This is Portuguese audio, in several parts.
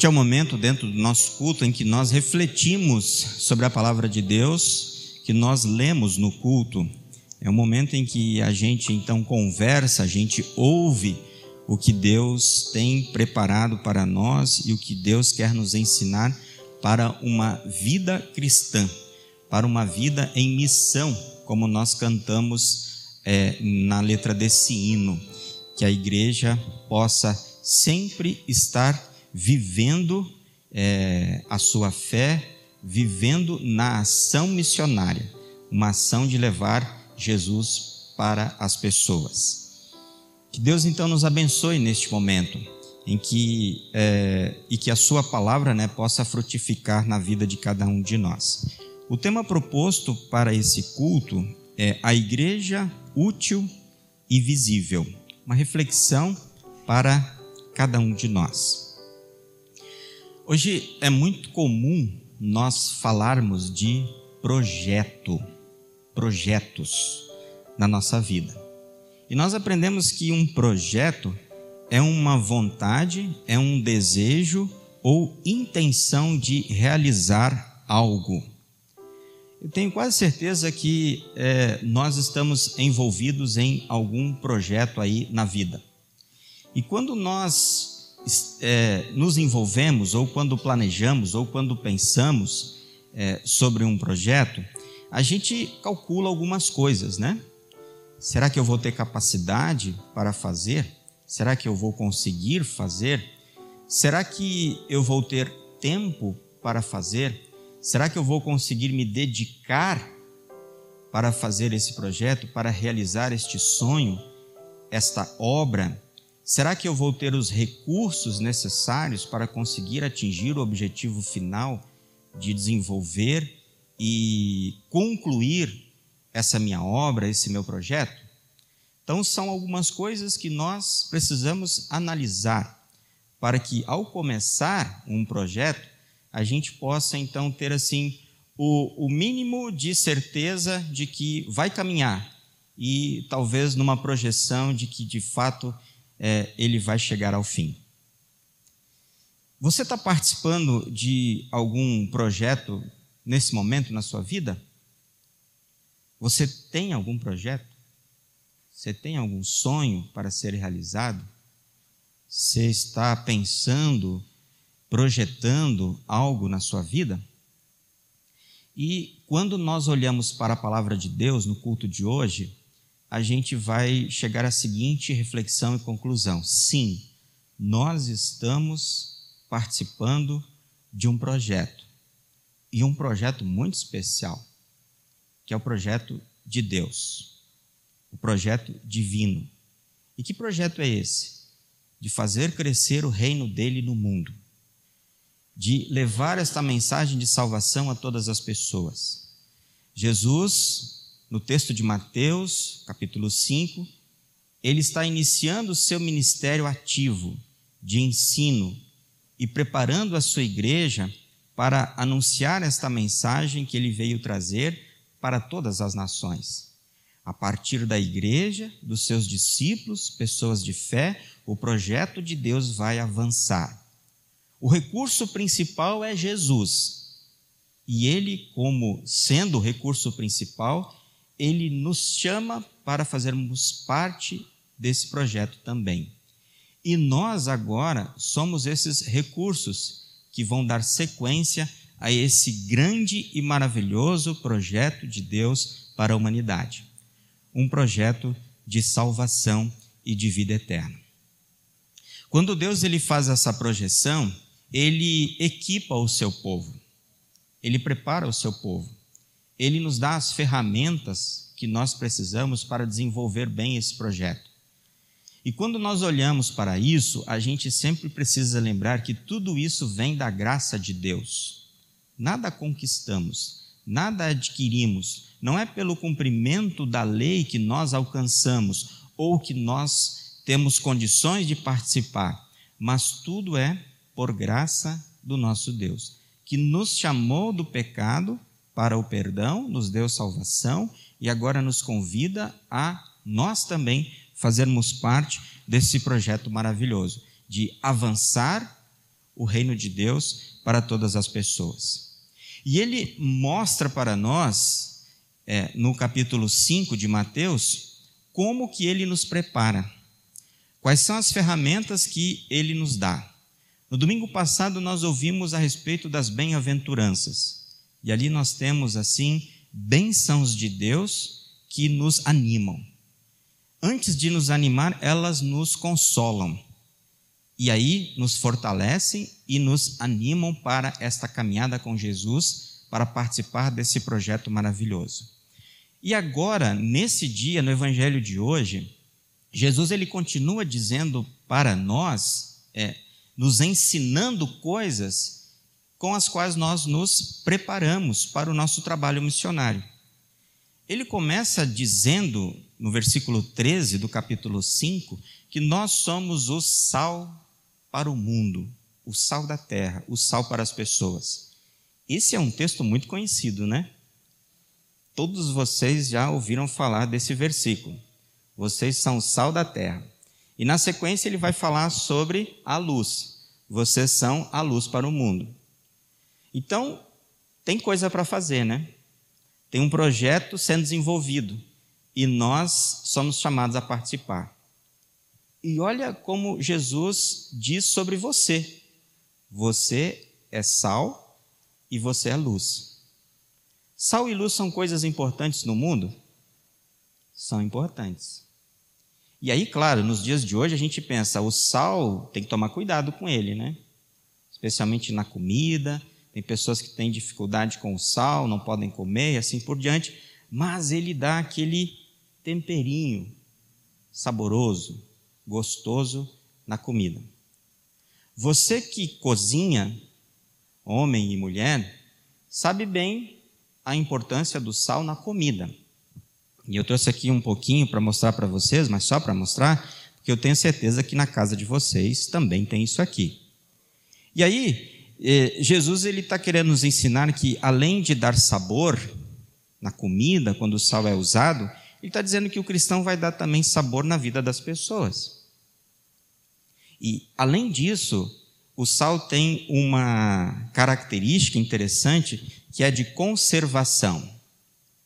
Este é o momento dentro do nosso culto em que nós refletimos sobre a palavra de Deus, que nós lemos no culto. É o momento em que a gente então conversa, a gente ouve o que Deus tem preparado para nós e o que Deus quer nos ensinar para uma vida cristã, para uma vida em missão, como nós cantamos é, na letra desse hino, que a igreja possa sempre estar vivendo é, a sua fé, vivendo na ação missionária, uma ação de levar Jesus para as pessoas. Que Deus então nos abençoe neste momento em que é, e que a sua palavra né, possa frutificar na vida de cada um de nós. O tema proposto para esse culto é a igreja útil e visível, uma reflexão para cada um de nós. Hoje é muito comum nós falarmos de projeto, projetos na nossa vida. E nós aprendemos que um projeto é uma vontade, é um desejo ou intenção de realizar algo. Eu tenho quase certeza que é, nós estamos envolvidos em algum projeto aí na vida. E quando nós é, nos envolvemos, ou quando planejamos, ou quando pensamos é, sobre um projeto, a gente calcula algumas coisas, né? Será que eu vou ter capacidade para fazer? Será que eu vou conseguir fazer? Será que eu vou ter tempo para fazer? Será que eu vou conseguir me dedicar para fazer esse projeto, para realizar este sonho, esta obra? Será que eu vou ter os recursos necessários para conseguir atingir o objetivo final de desenvolver e concluir essa minha obra, esse meu projeto? Então, são algumas coisas que nós precisamos analisar para que, ao começar um projeto, a gente possa então ter assim o, o mínimo de certeza de que vai caminhar e talvez numa projeção de que de fato é, ele vai chegar ao fim. Você está participando de algum projeto nesse momento na sua vida? Você tem algum projeto? Você tem algum sonho para ser realizado? Você está pensando, projetando algo na sua vida? E quando nós olhamos para a palavra de Deus no culto de hoje, a gente vai chegar à seguinte reflexão e conclusão: sim, nós estamos participando de um projeto, e um projeto muito especial, que é o projeto de Deus, o projeto divino. E que projeto é esse? De fazer crescer o reino dele no mundo, de levar esta mensagem de salvação a todas as pessoas. Jesus no texto de Mateus, capítulo 5, ele está iniciando o seu ministério ativo de ensino e preparando a sua igreja para anunciar esta mensagem que ele veio trazer para todas as nações. A partir da igreja, dos seus discípulos, pessoas de fé, o projeto de Deus vai avançar. O recurso principal é Jesus. E ele, como sendo o recurso principal, ele nos chama para fazermos parte desse projeto também. E nós agora somos esses recursos que vão dar sequência a esse grande e maravilhoso projeto de Deus para a humanidade. Um projeto de salvação e de vida eterna. Quando Deus ele faz essa projeção, ele equipa o seu povo. Ele prepara o seu povo ele nos dá as ferramentas que nós precisamos para desenvolver bem esse projeto. E quando nós olhamos para isso, a gente sempre precisa lembrar que tudo isso vem da graça de Deus. Nada conquistamos, nada adquirimos, não é pelo cumprimento da lei que nós alcançamos ou que nós temos condições de participar, mas tudo é por graça do nosso Deus, que nos chamou do pecado para o perdão, nos deu salvação e agora nos convida a nós também fazermos parte desse projeto maravilhoso de avançar o reino de Deus para todas as pessoas. E ele mostra para nós, é, no capítulo 5 de Mateus, como que ele nos prepara. Quais são as ferramentas que ele nos dá? No domingo passado nós ouvimos a respeito das bem-aventuranças. E ali nós temos assim bênçãos de Deus que nos animam. Antes de nos animar, elas nos consolam. E aí nos fortalecem e nos animam para esta caminhada com Jesus, para participar desse projeto maravilhoso. E agora, nesse dia, no evangelho de hoje, Jesus ele continua dizendo para nós, é, nos ensinando coisas com as quais nós nos preparamos para o nosso trabalho missionário. Ele começa dizendo, no versículo 13 do capítulo 5, que nós somos o sal para o mundo, o sal da terra, o sal para as pessoas. Esse é um texto muito conhecido, né? Todos vocês já ouviram falar desse versículo. Vocês são o sal da terra. E na sequência ele vai falar sobre a luz. Vocês são a luz para o mundo. Então, tem coisa para fazer, né? Tem um projeto sendo desenvolvido e nós somos chamados a participar. E olha como Jesus diz sobre você: você é sal e você é luz. Sal e luz são coisas importantes no mundo? São importantes. E aí, claro, nos dias de hoje a gente pensa, o sal tem que tomar cuidado com ele, né? Especialmente na comida, tem pessoas que têm dificuldade com o sal, não podem comer e assim por diante, mas ele dá aquele temperinho saboroso, gostoso na comida. Você que cozinha, homem e mulher, sabe bem a importância do sal na comida. E eu trouxe aqui um pouquinho para mostrar para vocês, mas só para mostrar, porque eu tenho certeza que na casa de vocês também tem isso aqui. E aí, Jesus ele está querendo nos ensinar que além de dar sabor na comida, quando o sal é usado, ele está dizendo que o cristão vai dar também sabor na vida das pessoas. E, além disso, o sal tem uma característica interessante que é de conservação.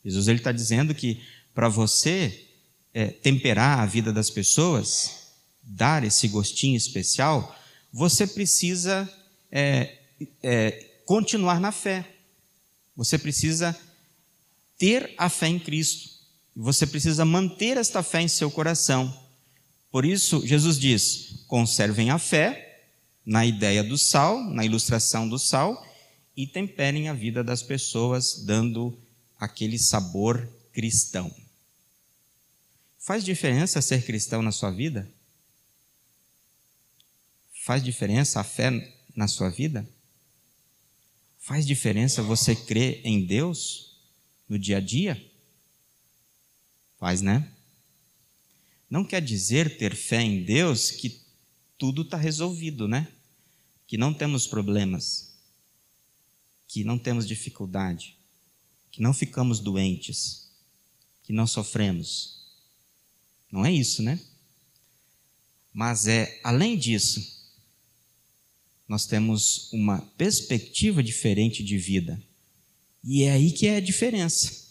Jesus está dizendo que para você é, temperar a vida das pessoas, dar esse gostinho especial, você precisa é, é, continuar na fé. Você precisa ter a fé em Cristo. Você precisa manter esta fé em seu coração. Por isso, Jesus diz: conservem a fé na ideia do sal, na ilustração do sal, e temperem a vida das pessoas, dando aquele sabor cristão. Faz diferença ser cristão na sua vida? Faz diferença a fé na sua vida? Faz diferença você crer em Deus no dia a dia? Faz, né? Não quer dizer ter fé em Deus que tudo está resolvido, né? Que não temos problemas, que não temos dificuldade, que não ficamos doentes, que não sofremos. Não é isso, né? Mas é, além disso, nós temos uma perspectiva diferente de vida. E é aí que é a diferença.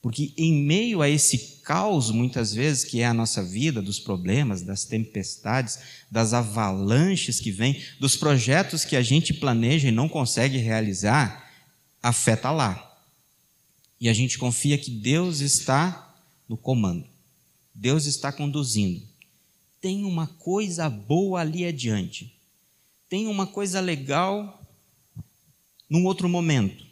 Porque em meio a esse caos, muitas vezes, que é a nossa vida, dos problemas, das tempestades, das avalanches que vêm, dos projetos que a gente planeja e não consegue realizar, a fé está lá. E a gente confia que Deus está no comando. Deus está conduzindo. Tem uma coisa boa ali adiante. Tem uma coisa legal num outro momento.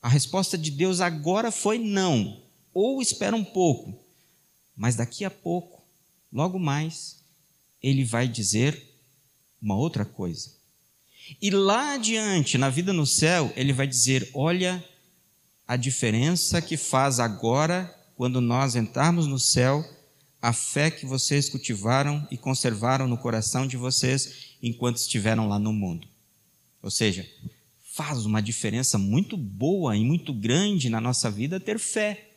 A resposta de Deus agora foi não, ou espera um pouco, mas daqui a pouco, logo mais, ele vai dizer uma outra coisa. E lá adiante, na vida no céu, ele vai dizer: olha a diferença que faz agora, quando nós entrarmos no céu, a fé que vocês cultivaram e conservaram no coração de vocês enquanto estiveram lá no mundo. Ou seja, faz uma diferença muito boa e muito grande na nossa vida ter fé.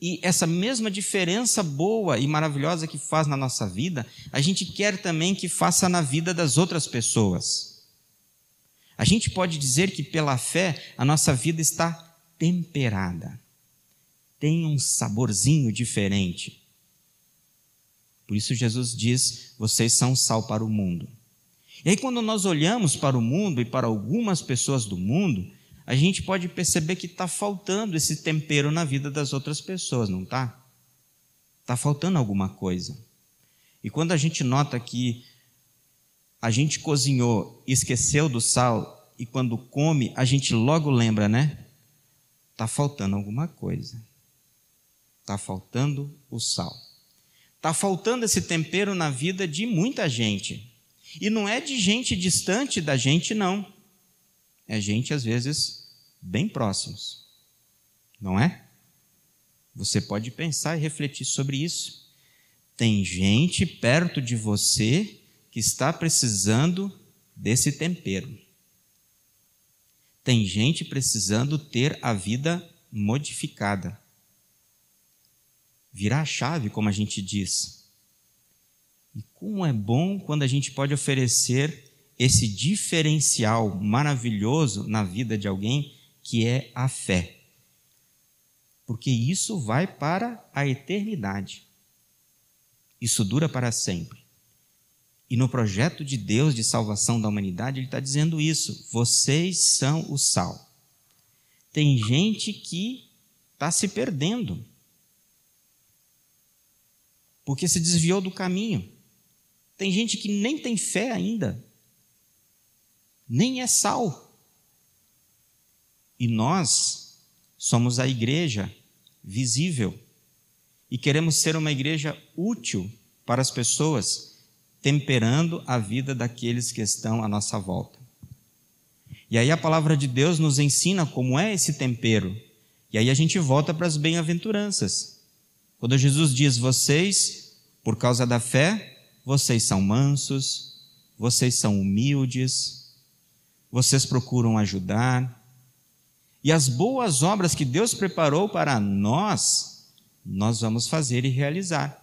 E essa mesma diferença boa e maravilhosa que faz na nossa vida, a gente quer também que faça na vida das outras pessoas. A gente pode dizer que pela fé a nossa vida está temperada, tem um saborzinho diferente. Por isso Jesus diz: vocês são sal para o mundo. E aí, quando nós olhamos para o mundo e para algumas pessoas do mundo, a gente pode perceber que está faltando esse tempero na vida das outras pessoas, não está? Está faltando alguma coisa. E quando a gente nota que a gente cozinhou e esqueceu do sal, e quando come, a gente logo lembra, né? Está faltando alguma coisa. Está faltando o sal. Está faltando esse tempero na vida de muita gente. E não é de gente distante da gente, não. É gente, às vezes, bem próximos, não é? Você pode pensar e refletir sobre isso. Tem gente perto de você que está precisando desse tempero. Tem gente precisando ter a vida modificada. Virar a chave, como a gente diz. E como é bom quando a gente pode oferecer esse diferencial maravilhoso na vida de alguém que é a fé. Porque isso vai para a eternidade. Isso dura para sempre. E no projeto de Deus de salvação da humanidade, Ele está dizendo isso: vocês são o sal. Tem gente que está se perdendo, porque se desviou do caminho. Tem gente que nem tem fé ainda, nem é sal. E nós somos a igreja visível e queremos ser uma igreja útil para as pessoas, temperando a vida daqueles que estão à nossa volta. E aí a palavra de Deus nos ensina como é esse tempero. E aí a gente volta para as bem-aventuranças. Quando Jesus diz: Vocês, por causa da fé, vocês são mansos, vocês são humildes, vocês procuram ajudar, e as boas obras que Deus preparou para nós, nós vamos fazer e realizar.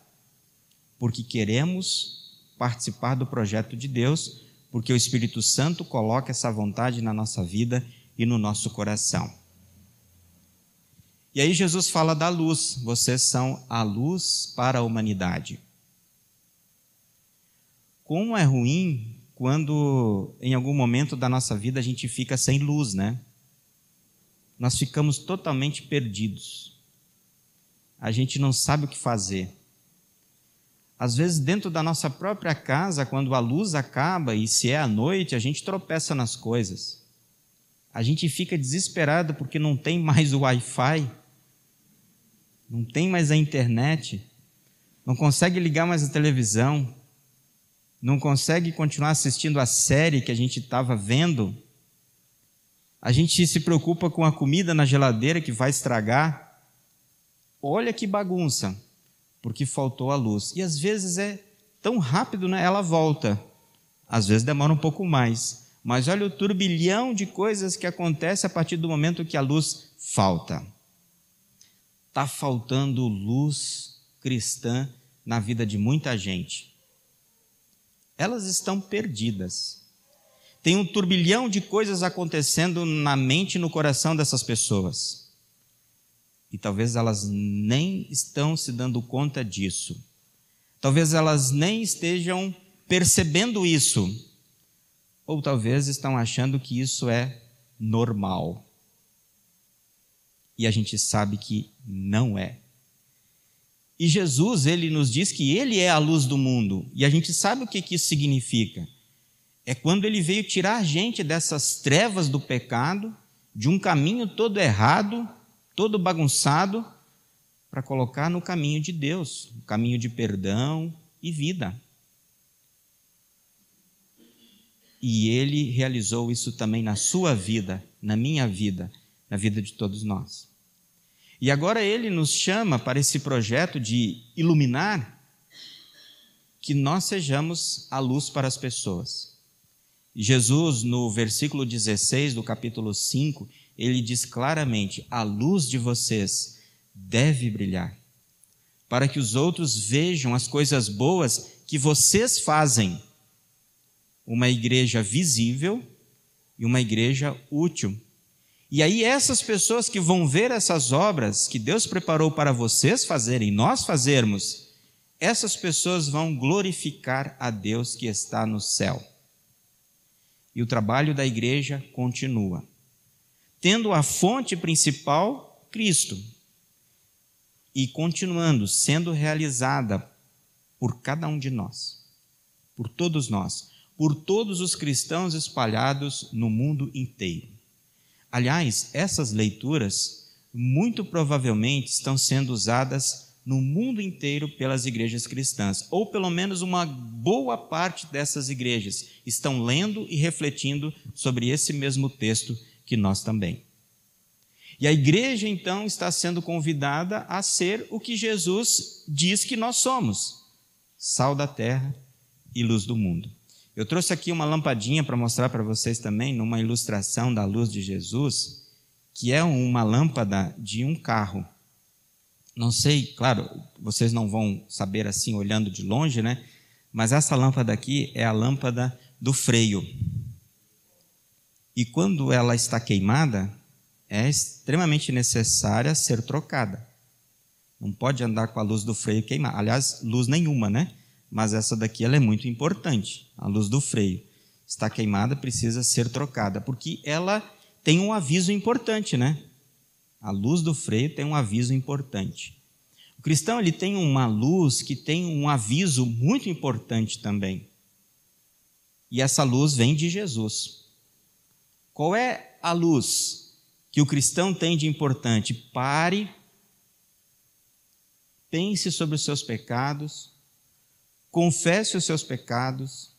Porque queremos participar do projeto de Deus, porque o Espírito Santo coloca essa vontade na nossa vida e no nosso coração. E aí Jesus fala da luz, vocês são a luz para a humanidade. Como é ruim quando em algum momento da nossa vida a gente fica sem luz, né? nós ficamos totalmente perdidos. A gente não sabe o que fazer. Às vezes, dentro da nossa própria casa, quando a luz acaba e se é à noite, a gente tropeça nas coisas. A gente fica desesperado porque não tem mais o Wi-Fi, não tem mais a internet, não consegue ligar mais a televisão, não consegue continuar assistindo a série que a gente estava vendo a gente se preocupa com a comida na geladeira que vai estragar. Olha que bagunça, porque faltou a luz. E às vezes é tão rápido, né? Ela volta. Às vezes demora um pouco mais. Mas olha o turbilhão de coisas que acontece a partir do momento que a luz falta. Está faltando luz cristã na vida de muita gente. Elas estão perdidas. Tem um turbilhão de coisas acontecendo na mente e no coração dessas pessoas. E talvez elas nem estão se dando conta disso. Talvez elas nem estejam percebendo isso. Ou talvez estão achando que isso é normal. E a gente sabe que não é. E Jesus, ele nos diz que ele é a luz do mundo. E a gente sabe o que, que isso significa é quando ele veio tirar a gente dessas trevas do pecado, de um caminho todo errado, todo bagunçado, para colocar no caminho de Deus, no caminho de perdão e vida. E ele realizou isso também na sua vida, na minha vida, na vida de todos nós. E agora ele nos chama para esse projeto de iluminar que nós sejamos a luz para as pessoas. Jesus, no versículo 16 do capítulo 5, ele diz claramente: a luz de vocês deve brilhar, para que os outros vejam as coisas boas que vocês fazem. Uma igreja visível e uma igreja útil. E aí, essas pessoas que vão ver essas obras que Deus preparou para vocês fazerem, nós fazermos, essas pessoas vão glorificar a Deus que está no céu. E o trabalho da igreja continua, tendo a fonte principal Cristo, e continuando sendo realizada por cada um de nós, por todos nós, por todos os cristãos espalhados no mundo inteiro. Aliás, essas leituras muito provavelmente estão sendo usadas no mundo inteiro pelas igrejas cristãs, ou pelo menos uma boa parte dessas igrejas estão lendo e refletindo sobre esse mesmo texto que nós também. E a igreja então está sendo convidada a ser o que Jesus diz que nós somos: sal da terra e luz do mundo. Eu trouxe aqui uma lampadinha para mostrar para vocês também, numa ilustração da luz de Jesus, que é uma lâmpada de um carro. Não sei, claro, vocês não vão saber assim olhando de longe, né? Mas essa lâmpada aqui é a lâmpada do freio. E quando ela está queimada, é extremamente necessária ser trocada. Não pode andar com a luz do freio queimada. Aliás, luz nenhuma, né? Mas essa daqui ela é muito importante, a luz do freio. Está queimada, precisa ser trocada, porque ela tem um aviso importante, né? A luz do freio tem um aviso importante. O cristão ele tem uma luz que tem um aviso muito importante também. E essa luz vem de Jesus. Qual é a luz que o cristão tem de importante? Pare, pense sobre os seus pecados, confesse os seus pecados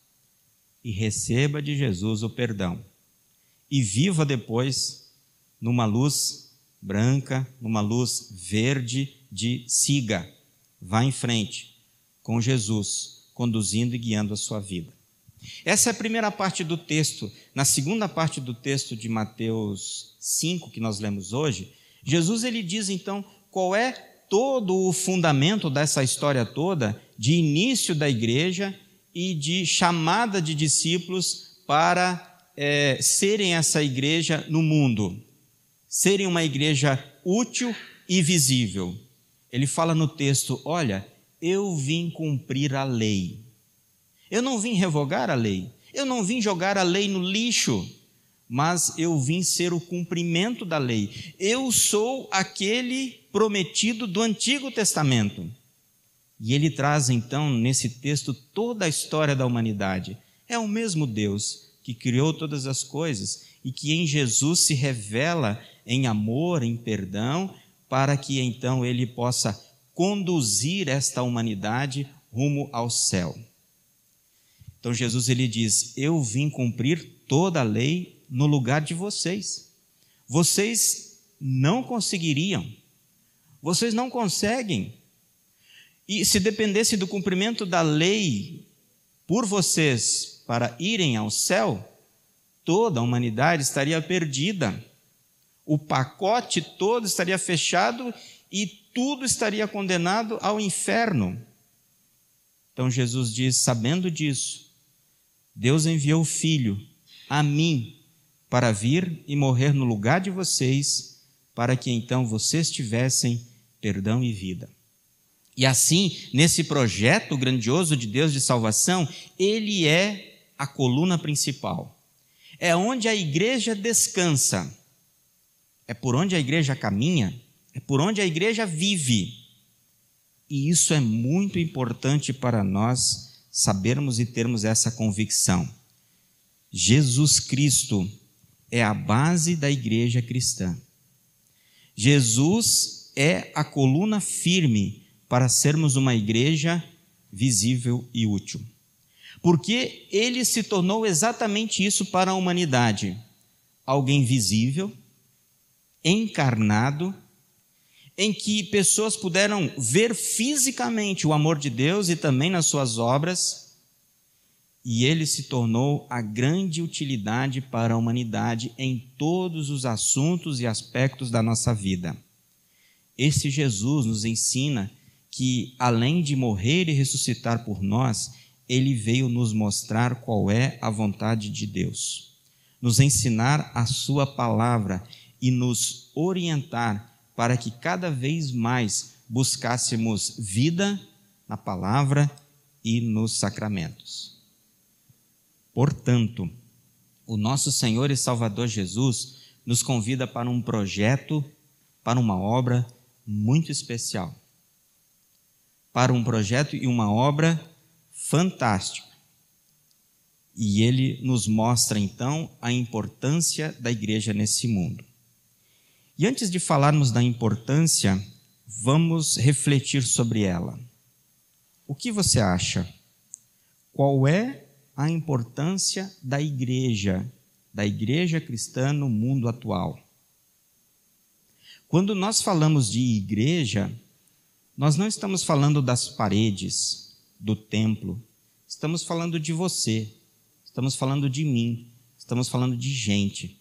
e receba de Jesus o perdão. E viva depois numa luz branca, numa luz verde de siga. Vá em frente com Jesus, conduzindo e guiando a sua vida. Essa é a primeira parte do texto. Na segunda parte do texto de Mateus 5 que nós lemos hoje, Jesus ele diz então qual é todo o fundamento dessa história toda de início da igreja e de chamada de discípulos para é, serem essa igreja no mundo, serem uma igreja útil e visível. Ele fala no texto: Olha, eu vim cumprir a lei. Eu não vim revogar a lei. Eu não vim jogar a lei no lixo, mas eu vim ser o cumprimento da lei. Eu sou aquele prometido do Antigo Testamento. E ele traz então nesse texto toda a história da humanidade. É o mesmo Deus que criou todas as coisas e que em Jesus se revela em amor, em perdão, para que então ele possa conduzir esta humanidade rumo ao céu. Então Jesus ele diz: "Eu vim cumprir toda a lei no lugar de vocês. Vocês não conseguiriam. Vocês não conseguem e se dependesse do cumprimento da lei por vocês para irem ao céu, toda a humanidade estaria perdida. O pacote todo estaria fechado e tudo estaria condenado ao inferno. Então Jesus diz: sabendo disso, Deus enviou o Filho a mim para vir e morrer no lugar de vocês, para que então vocês tivessem perdão e vida. E assim, nesse projeto grandioso de Deus de salvação, ele é a coluna principal. É onde a igreja descansa. É por onde a igreja caminha, é por onde a igreja vive. E isso é muito importante para nós sabermos e termos essa convicção. Jesus Cristo é a base da igreja cristã. Jesus é a coluna firme para sermos uma igreja visível e útil. Porque ele se tornou exatamente isso para a humanidade: alguém visível, encarnado, em que pessoas puderam ver fisicamente o amor de Deus e também nas suas obras, e ele se tornou a grande utilidade para a humanidade em todos os assuntos e aspectos da nossa vida. esse Jesus nos ensina que, além de morrer e ressuscitar por nós, ele veio nos mostrar qual é a vontade de Deus, nos ensinar a Sua palavra e nos orientar para que cada vez mais buscássemos vida na palavra e nos sacramentos. Portanto, o nosso Senhor e Salvador Jesus nos convida para um projeto, para uma obra muito especial. Para um projeto e uma obra fantástica. E ele nos mostra então a importância da igreja nesse mundo. E antes de falarmos da importância, vamos refletir sobre ela. O que você acha? Qual é a importância da igreja, da igreja cristã no mundo atual? Quando nós falamos de igreja, nós não estamos falando das paredes do templo, estamos falando de você, estamos falando de mim, estamos falando de gente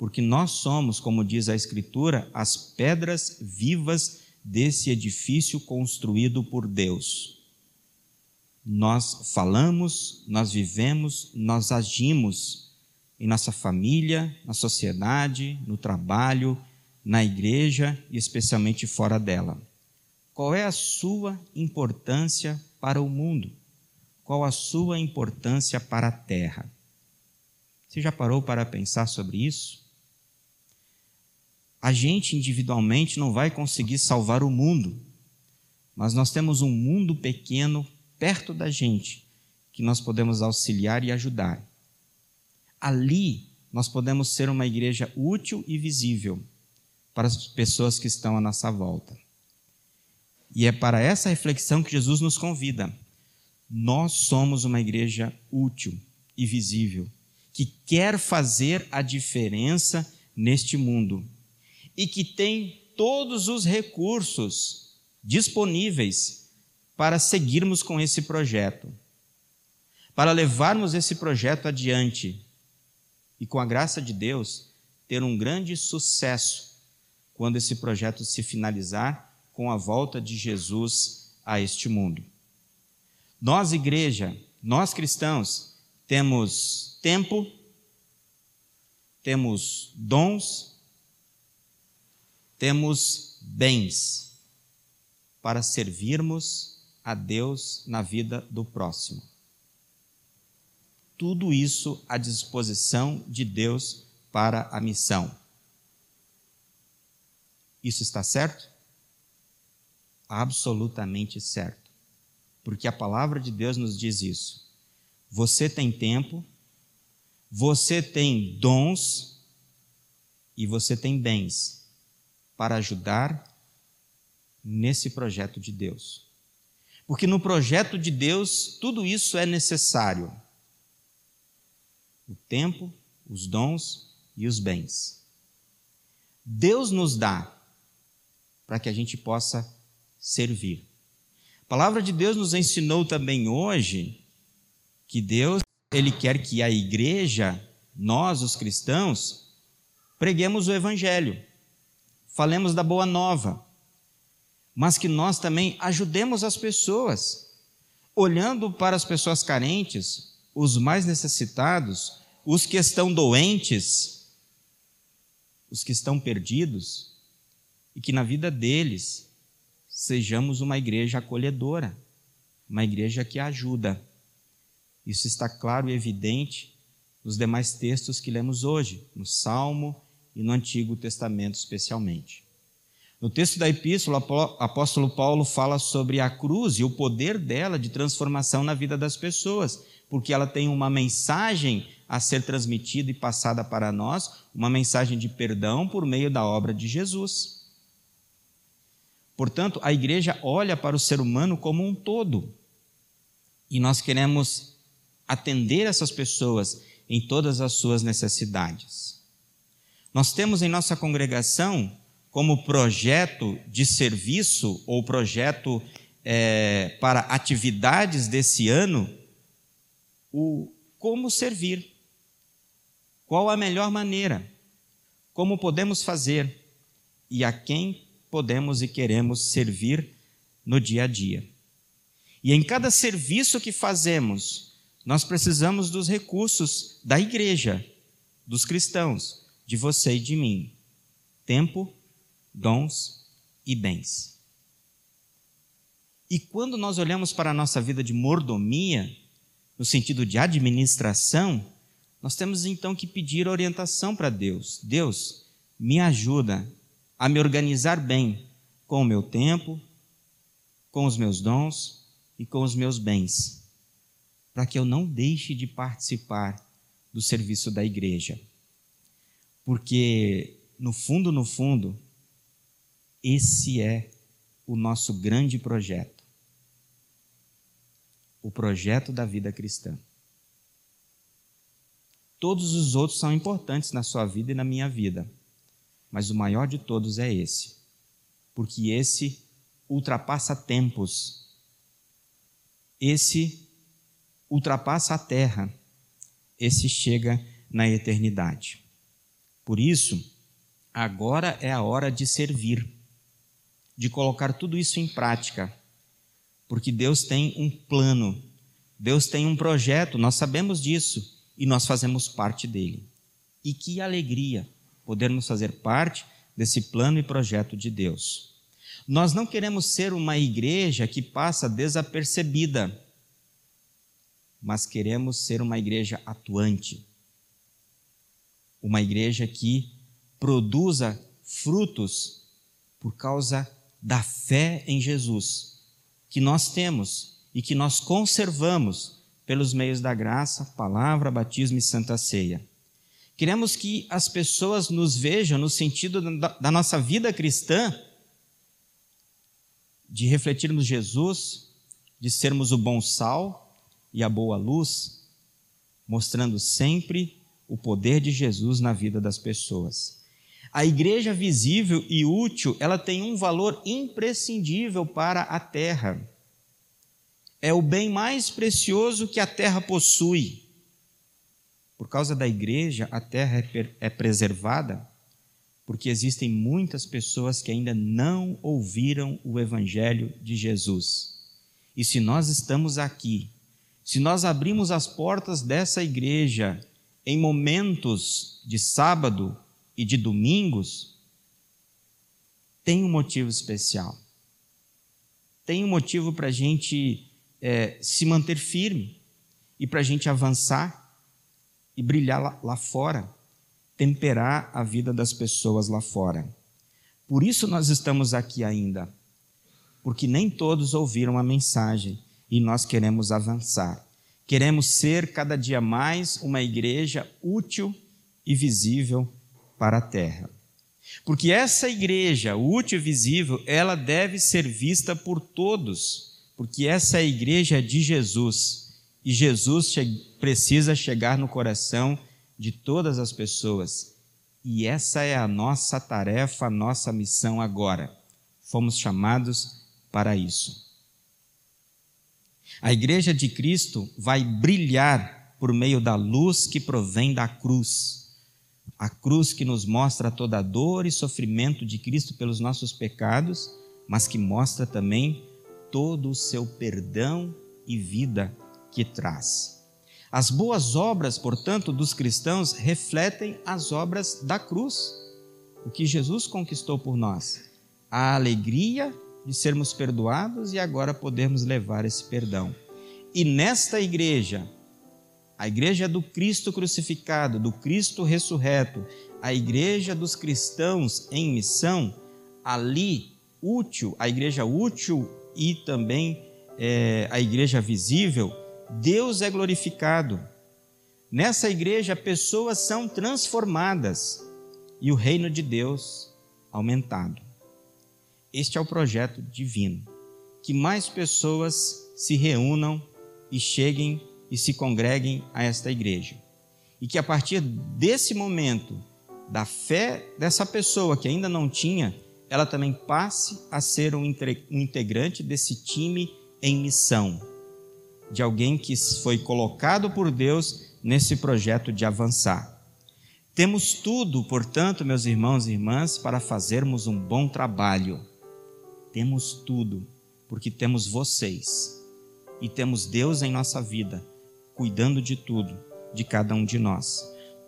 porque nós somos, como diz a Escritura, as pedras vivas desse edifício construído por Deus. Nós falamos, nós vivemos, nós agimos em nossa família, na sociedade, no trabalho, na igreja e especialmente fora dela. Qual é a sua importância para o mundo? Qual a sua importância para a terra? Você já parou para pensar sobre isso? a gente individualmente não vai conseguir salvar o mundo, mas nós temos um mundo pequeno perto da gente que nós podemos auxiliar e ajudar. Ali nós podemos ser uma igreja útil e visível para as pessoas que estão à nossa volta. E é para essa reflexão que Jesus nos convida. Nós somos uma igreja útil e visível, que quer fazer a diferença neste mundo e que tem todos os recursos disponíveis para seguirmos com esse projeto, para levarmos esse projeto adiante e, com a graça de Deus, ter um grande sucesso quando esse projeto se finalizar com a volta de Jesus a este mundo. Nós, igreja, nós cristãos, temos tempo, temos dons temos bens para servirmos a Deus na vida do próximo. Tudo isso à disposição de Deus para a missão. Isso está certo? Absolutamente certo. Porque a palavra de Deus nos diz isso. Você tem tempo, você tem dons e você tem bens para ajudar nesse projeto de Deus. Porque no projeto de Deus, tudo isso é necessário: o tempo, os dons e os bens. Deus nos dá para que a gente possa servir. A palavra de Deus nos ensinou também hoje que Deus, ele quer que a igreja, nós os cristãos, preguemos o evangelho falemos da boa nova, mas que nós também ajudemos as pessoas, olhando para as pessoas carentes, os mais necessitados, os que estão doentes, os que estão perdidos, e que na vida deles sejamos uma igreja acolhedora, uma igreja que ajuda. Isso está claro e evidente nos demais textos que lemos hoje, no Salmo e no Antigo Testamento especialmente. No texto da epístola, o apóstolo Paulo fala sobre a cruz e o poder dela de transformação na vida das pessoas, porque ela tem uma mensagem a ser transmitida e passada para nós, uma mensagem de perdão por meio da obra de Jesus. Portanto, a igreja olha para o ser humano como um todo. E nós queremos atender essas pessoas em todas as suas necessidades. Nós temos em nossa congregação, como projeto de serviço ou projeto é, para atividades desse ano, o como servir, qual a melhor maneira, como podemos fazer e a quem podemos e queremos servir no dia a dia. E em cada serviço que fazemos, nós precisamos dos recursos da igreja, dos cristãos, de você e de mim: tempo, dons e bens. E quando nós olhamos para a nossa vida de mordomia, no sentido de administração, nós temos então que pedir orientação para Deus. Deus, me ajuda a me organizar bem com o meu tempo, com os meus dons e com os meus bens, para que eu não deixe de participar do serviço da igreja. Porque, no fundo, no fundo, esse é o nosso grande projeto o projeto da vida cristã. Todos os outros são importantes na sua vida e na minha vida, mas o maior de todos é esse, porque esse ultrapassa tempos, esse ultrapassa a terra, esse chega na eternidade. Por isso, agora é a hora de servir, de colocar tudo isso em prática porque Deus tem um plano, Deus tem um projeto, nós sabemos disso e nós fazemos parte dele. E que alegria podermos fazer parte desse plano e projeto de Deus. Nós não queremos ser uma igreja que passa desapercebida, mas queremos ser uma igreja atuante, uma igreja que produza frutos por causa da fé em Jesus que nós temos e que nós conservamos pelos meios da graça, palavra, batismo e santa ceia. Queremos que as pessoas nos vejam no sentido da nossa vida cristã, de refletirmos Jesus, de sermos o bom sal e a boa luz, mostrando sempre o poder de Jesus na vida das pessoas. A igreja visível e útil, ela tem um valor imprescindível para a terra. É o bem mais precioso que a terra possui. Por causa da igreja, a terra é, é preservada, porque existem muitas pessoas que ainda não ouviram o evangelho de Jesus. E se nós estamos aqui, se nós abrimos as portas dessa igreja em momentos de sábado, e de domingos, tem um motivo especial. Tem um motivo para a gente é, se manter firme e para a gente avançar e brilhar lá, lá fora, temperar a vida das pessoas lá fora. Por isso nós estamos aqui ainda, porque nem todos ouviram a mensagem e nós queremos avançar. Queremos ser cada dia mais uma igreja útil e visível para a terra. Porque essa igreja, útil e visível, ela deve ser vista por todos, porque essa é a igreja de Jesus. E Jesus che precisa chegar no coração de todas as pessoas. E essa é a nossa tarefa, a nossa missão agora. Fomos chamados para isso. A igreja de Cristo vai brilhar por meio da luz que provém da cruz a cruz que nos mostra toda a dor e sofrimento de Cristo pelos nossos pecados, mas que mostra também todo o seu perdão e vida que traz. As boas obras, portanto, dos cristãos refletem as obras da cruz, o que Jesus conquistou por nós. A alegria de sermos perdoados e agora podermos levar esse perdão. E nesta igreja, a igreja do Cristo crucificado, do Cristo ressurreto, a igreja dos cristãos em missão, ali útil, a igreja útil e também é, a igreja visível, Deus é glorificado. Nessa igreja, pessoas são transformadas e o reino de Deus aumentado. Este é o projeto divino. Que mais pessoas se reúnam e cheguem e se congreguem a esta igreja. E que a partir desse momento, da fé dessa pessoa que ainda não tinha, ela também passe a ser um integrante desse time em missão, de alguém que foi colocado por Deus nesse projeto de avançar. Temos tudo, portanto, meus irmãos e irmãs, para fazermos um bom trabalho. Temos tudo, porque temos vocês e temos Deus em nossa vida, cuidando de tudo, de cada um de nós.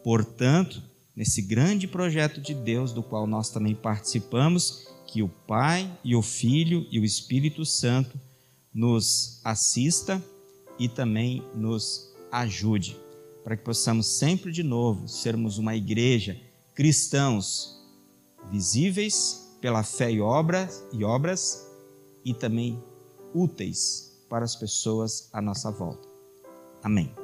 Portanto, nesse grande projeto de Deus, do qual nós também participamos, que o Pai e o Filho e o Espírito Santo nos assista e também nos ajude, para que possamos sempre de novo sermos uma igreja, cristãos visíveis pela fé e obras e obras e também úteis para as pessoas à nossa volta. Amém.